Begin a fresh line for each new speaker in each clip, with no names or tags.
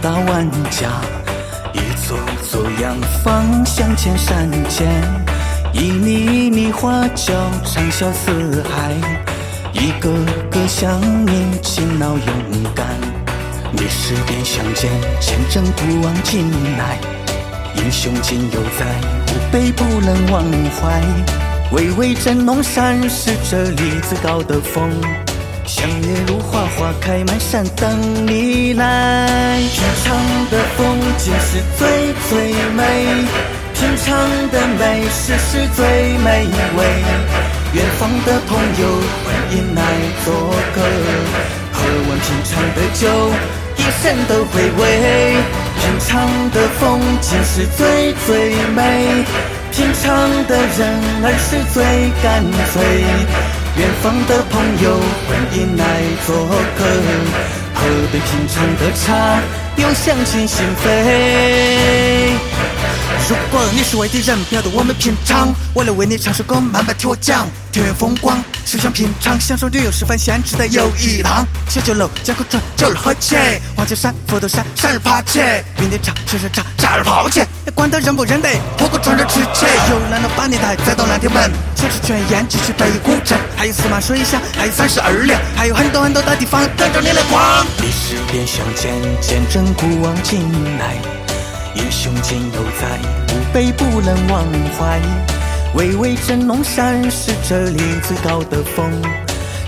大万家，一座座洋房镶嵌山间，一米一米花轿长啸四海，一个个乡民勤劳勇敢，历史变相见，见证不忘今来，英雄今犹在，吾辈不能忘怀。巍巍真龙山是这里最高的峰。香叶如花，花开满山等你来。平常的风景是最最美，平常的美食是最美味。远方的朋友欢迎来做客，喝完平常的酒，一生都回味。平常的风景是最最美，平常的人儿是最干脆。远方的朋友，欢迎来做客，喝杯平常的茶，又想起心扉。你是外地人，不要对我们平昌。我来为你唱首歌，慢慢听我讲。田园风光，就像平昌，享受旅游是饭先值得游一趟。小酒楼，江口船，酒儿喝起；花果山，佛头山，山儿爬起；云顶茶，雪山茶，茶儿泡起。管他认不认得，火锅串儿吃起。游览了八年台，再到南天门，小吃全宴，继续北古镇，还有司马水乡，还有三十二两，还有很多很多的地方等着你来逛。历史变相见，见证古往今来。英雄今犹在，吾辈不能忘怀。巍巍真龙山是这里最高的峰，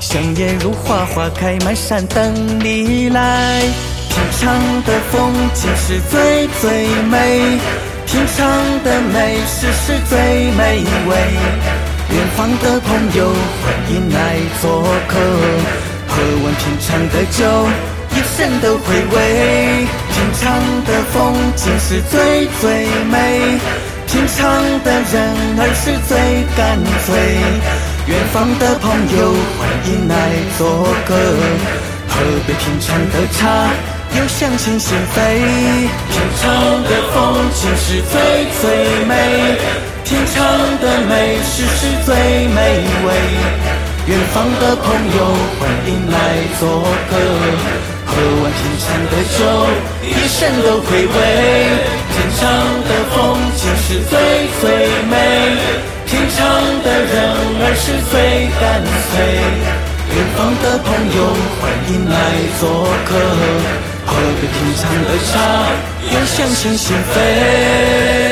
香叶如花，花开满山等你来。平常的风景是最最美，平常的美食是最美味。远方的朋友欢迎来做客，喝完平常的酒。一生都回味，平常的风景是最最美，平常的人儿是最干脆。远方的朋友欢迎来做客，喝杯平常的茶，又相亲心扉。平常的风景是最最美，平常的美食是最美味。远方的朋友欢迎来做客。喝完平常的酒，一生都回味。平常的风景是最最美，平常的人儿是最干脆。远方的朋友欢迎来做客，喝杯平常的茶，又相亲心扉。